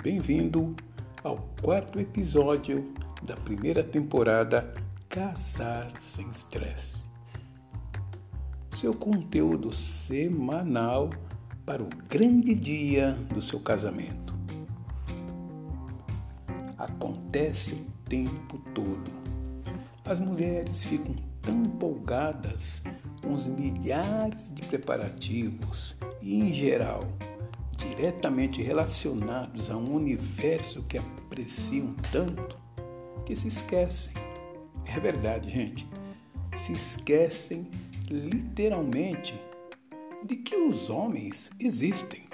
Bem-vindo ao quarto episódio da primeira temporada Casar Sem Estresse. Seu conteúdo semanal para o grande dia do seu casamento. Acontece o tempo todo. As mulheres ficam tão empolgadas com os milhares de preparativos e, em geral, diretamente relacionados a um universo que apreciam tanto que se esquecem. É verdade, gente. Se esquecem literalmente de que os homens existem.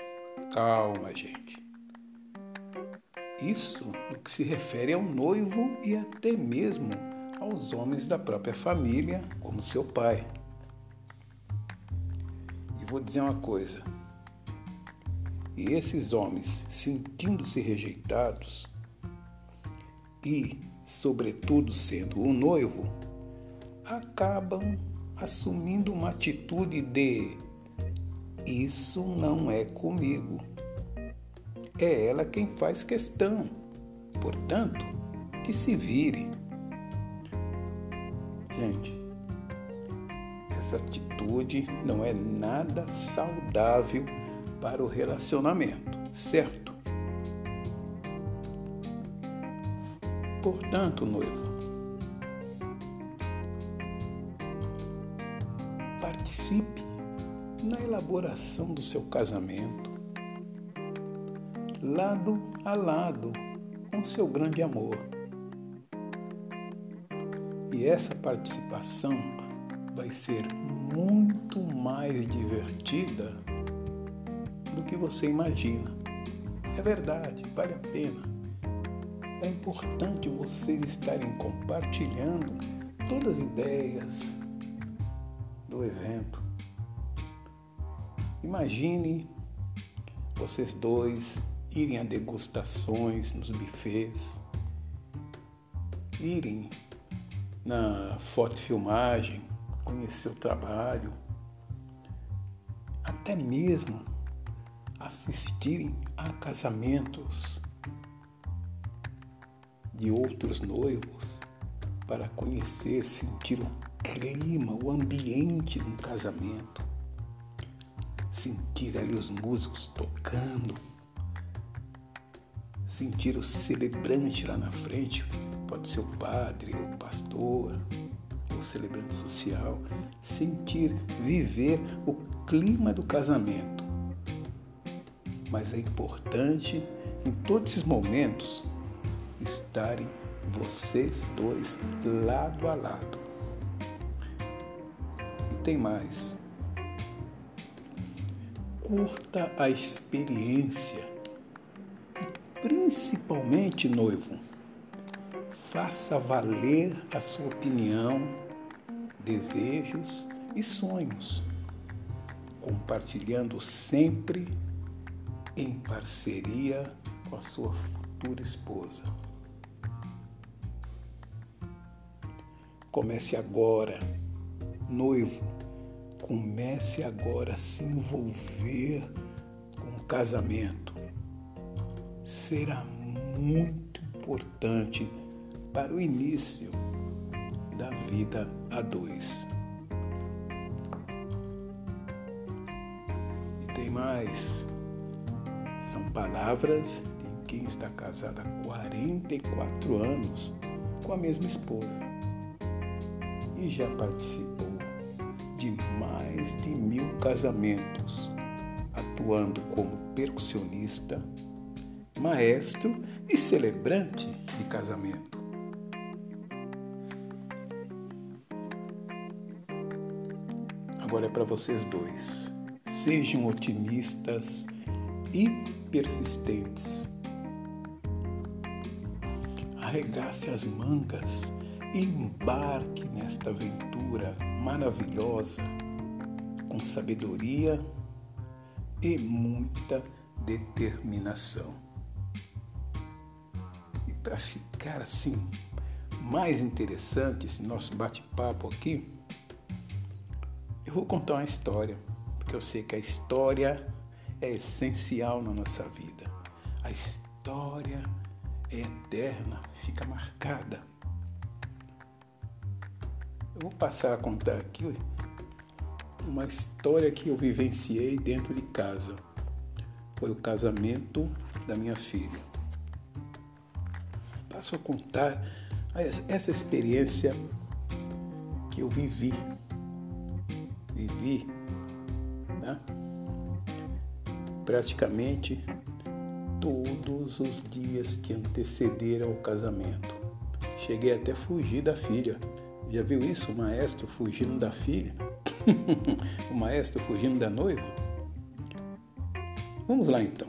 Calma, gente. Isso no que se refere ao noivo e até mesmo aos homens da própria família, como seu pai. E vou dizer uma coisa: e esses homens, sentindo-se rejeitados e, sobretudo, sendo o noivo, acabam assumindo uma atitude de isso não é comigo. É ela quem faz questão. Portanto, que se vire. Gente, essa atitude não é nada saudável para o relacionamento, certo? Portanto, noivo, participe na elaboração do seu casamento, lado a lado com seu grande amor. E essa participação vai ser muito mais divertida do que você imagina. É verdade, vale a pena. É importante vocês estarem compartilhando todas as ideias do evento. Imagine vocês dois irem a degustações nos bufês, irem na fotofilmagem, conhecer o trabalho, até mesmo assistirem a casamentos de outros noivos para conhecer, sentir o clima, o ambiente do casamento, sentir ali os músicos tocando, sentir o celebrante lá na frente, pode ser o padre, o pastor, o celebrante social, sentir, viver o clima do casamento mas é importante em todos esses momentos estarem vocês dois lado a lado. E tem mais. Curta a experiência, principalmente noivo. Faça valer a sua opinião, desejos e sonhos, compartilhando sempre em parceria com a sua futura esposa. Comece agora, noivo, comece agora a se envolver com o casamento. Será muito importante para o início da vida a dois. E tem mais. São palavras de quem está casado há 44 anos com a mesma esposa e já participou de mais de mil casamentos, atuando como percussionista, maestro e celebrante de casamento. Agora é para vocês dois. Sejam otimistas e persistentes. Arregace as mangas e embarque nesta aventura maravilhosa com sabedoria e muita determinação. E para ficar assim mais interessante esse nosso bate-papo aqui, eu vou contar uma história, porque eu sei que a história é essencial na nossa vida. A história é eterna, fica marcada. Eu vou passar a contar aqui uma história que eu vivenciei dentro de casa. Foi o casamento da minha filha. Passo a contar essa experiência que eu vivi. Vivi praticamente todos os dias que antecederam o casamento. Cheguei até a fugir da filha. Já viu isso? O maestro fugindo da filha? o maestro fugindo da noiva? Vamos lá então.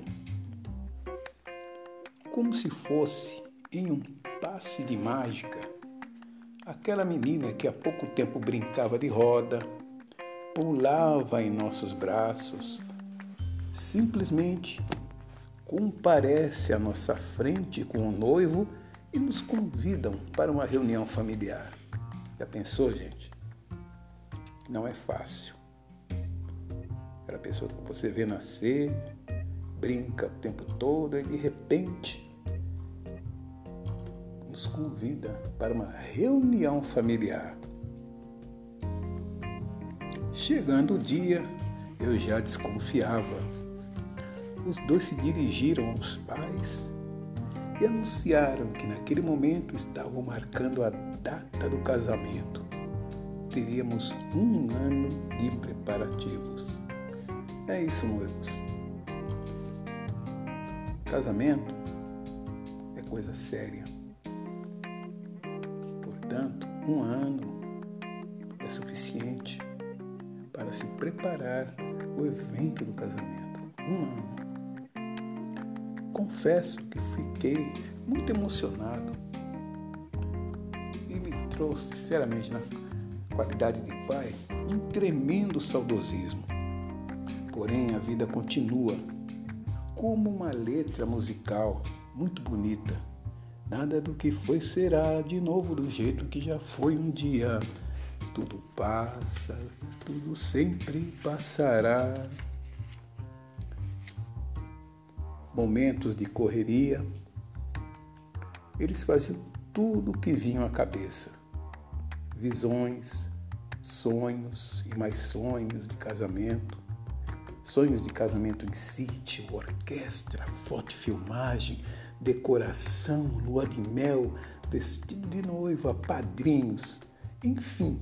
Como se fosse em um passe de mágica, aquela menina que há pouco tempo brincava de roda, pulava em nossos braços, simplesmente comparece à nossa frente com o noivo e nos convidam para uma reunião familiar. Já pensou, gente? Não é fácil. Aquela pessoa que você vê nascer, brinca o tempo todo e de repente nos convida para uma reunião familiar. Chegando o dia, eu já desconfiava. Os dois se dirigiram aos pais e anunciaram que naquele momento estavam marcando a data do casamento. Teríamos um ano de preparativos. É isso, noivos. Casamento é coisa séria. Portanto, um ano é suficiente para se preparar o evento do casamento. Um ano confesso que fiquei muito emocionado e me trouxe, sinceramente, na qualidade de pai, um tremendo saudosismo. Porém, a vida continua como uma letra musical muito bonita. Nada do que foi será de novo do jeito que já foi um dia. Tudo passa, tudo sempre passará momentos de correria, eles faziam tudo o que vinha à cabeça. Visões, sonhos e mais sonhos de casamento, sonhos de casamento em sítio, orquestra, foto filmagem, decoração, lua de mel, vestido de noiva, padrinhos, enfim,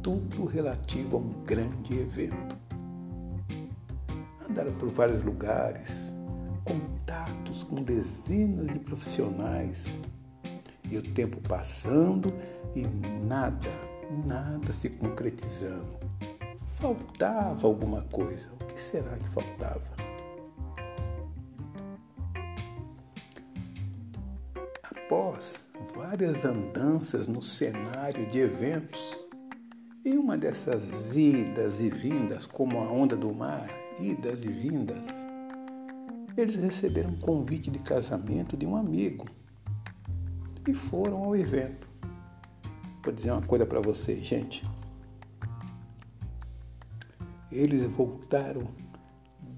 tudo relativo a um grande evento. Andaram por vários lugares, contatos com dezenas de profissionais. E o tempo passando e nada, nada se concretizando. Faltava alguma coisa. O que será que faltava? Após várias andanças no cenário de eventos, em uma dessas idas e vindas, como a onda do mar, idas e vindas, eles receberam um convite de casamento de um amigo e foram ao evento. Vou dizer uma coisa para vocês, gente. Eles voltaram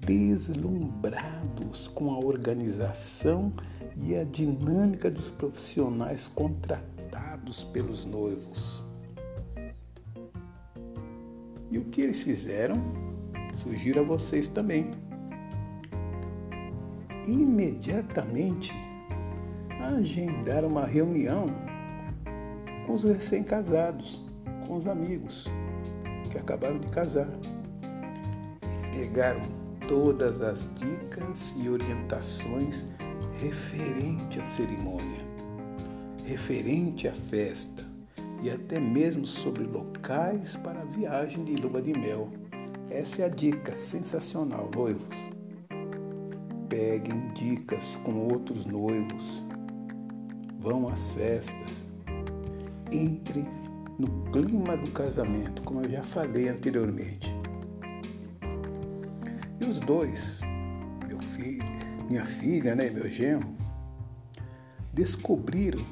deslumbrados com a organização e a dinâmica dos profissionais contratados pelos noivos. E o que eles fizeram? Sugiro a vocês também imediatamente agendar uma reunião com os recém-casados, com os amigos que acabaram de casar. E pegaram todas as dicas e orientações referente à cerimônia, referente à festa e até mesmo sobre locais para a viagem de lua de mel. Essa é a dica sensacional, noivos peguem dicas com outros noivos, vão às festas, entre no clima do casamento, como eu já falei anteriormente. E os dois, meu filho, minha filha, né, meu genro, descobriram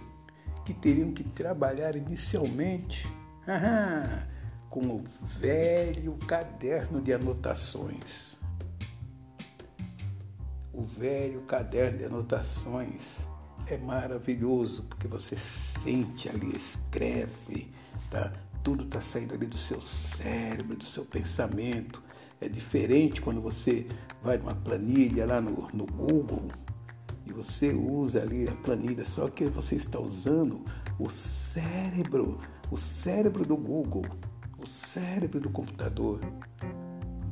que teriam que trabalhar inicialmente com o velho caderno de anotações o velho caderno de anotações é maravilhoso porque você sente ali, escreve, tá? Tudo está saindo ali do seu cérebro, do seu pensamento. É diferente quando você vai numa planilha lá no, no Google e você usa ali a planilha, só que você está usando o cérebro, o cérebro do Google, o cérebro do computador.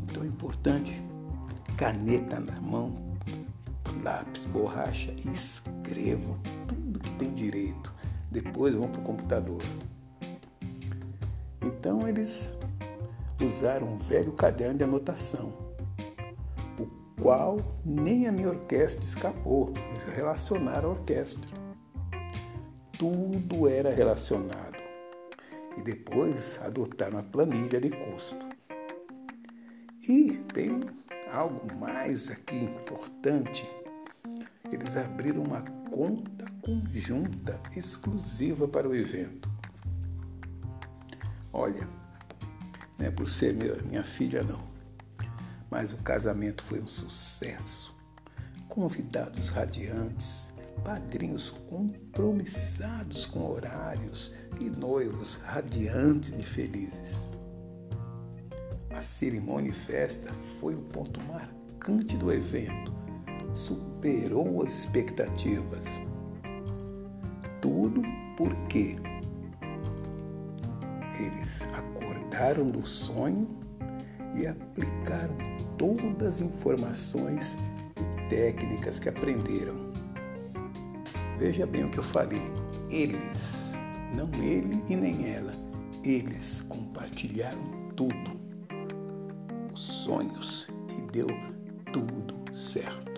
Então é importante caneta na mão, lápis, borracha e escrevam tudo que tem direito. Depois vão para o computador. Então eles usaram um velho caderno de anotação, o qual nem a minha orquestra escapou. Eles relacionaram a orquestra. Tudo era relacionado. E depois adotaram a planilha de custo. E tem algo mais aqui importante eles abriram uma conta conjunta exclusiva para o evento. Olha, não é por ser minha, minha filha, não, mas o casamento foi um sucesso. Convidados radiantes, padrinhos compromissados com horários e noivos radiantes e felizes. A cerimônia e festa foi o ponto marcante do evento superou as expectativas. Tudo porque eles acordaram do sonho e aplicaram todas as informações e técnicas que aprenderam. Veja bem o que eu falei. Eles, não ele e nem ela, eles compartilharam tudo, os sonhos e deu tudo certo.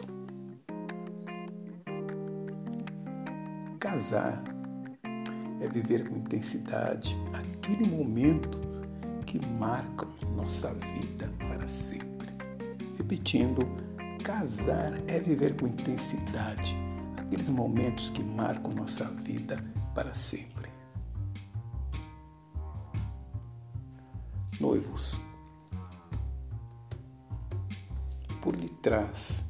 Casar é viver com intensidade aquele momento que marca nossa vida para sempre. Repetindo, casar é viver com intensidade aqueles momentos que marcam nossa vida para sempre. Noivos, por detrás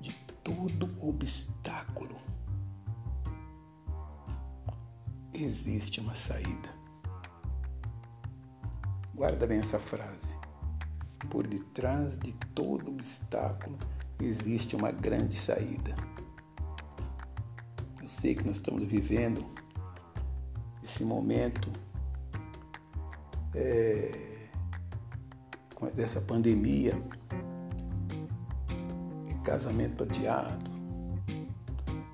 de todo obstáculo existe uma saída. Guarda bem essa frase. Por detrás de todo obstáculo existe uma grande saída. Eu sei que nós estamos vivendo esse momento é, dessa pandemia, casamento adiado,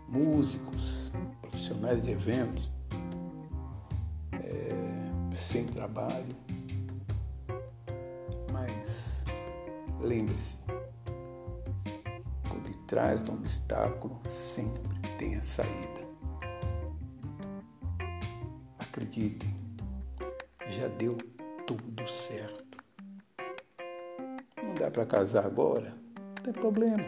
músicos, profissionais de eventos sem trabalho. Mas lembre-se, por detrás de um obstáculo sempre tem a saída. Acreditem, já deu tudo certo. Não dá para casar agora? Não tem problema.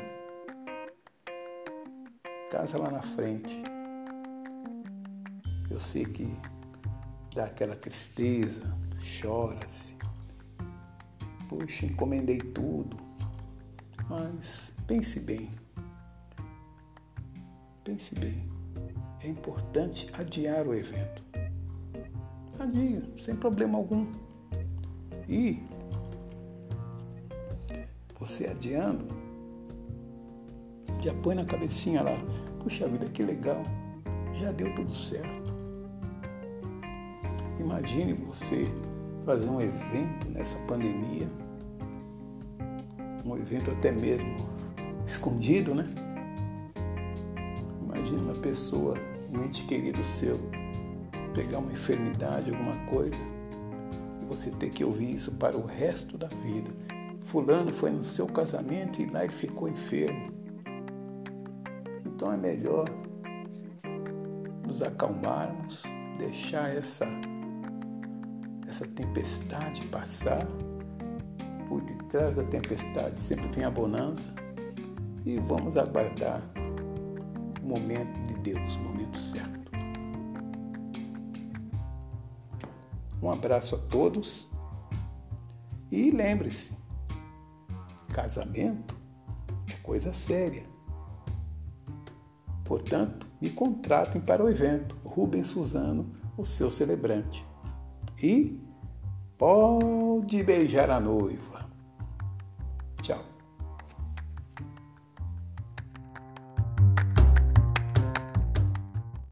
Casa lá na frente. Eu sei que dá aquela tristeza, chora-se. Puxa, encomendei tudo. Mas pense bem. Pense bem. É importante adiar o evento. Adia, sem problema algum. E você adiando, já põe na cabecinha lá, puxa vida, que legal, já deu tudo certo. Imagine você fazer um evento nessa pandemia, um evento até mesmo escondido, né? Imagine uma pessoa, um ente querido seu, pegar uma enfermidade, alguma coisa, e você ter que ouvir isso para o resto da vida. Fulano foi no seu casamento e lá ele ficou enfermo. Então é melhor nos acalmarmos, deixar essa essa tempestade passar, por detrás da tempestade sempre vem a bonança e vamos aguardar o momento de Deus, o momento certo. Um abraço a todos e lembre-se: casamento coisa séria. Portanto, me contratem para o evento. Rubens Suzano, o seu celebrante. E pode beijar a noiva.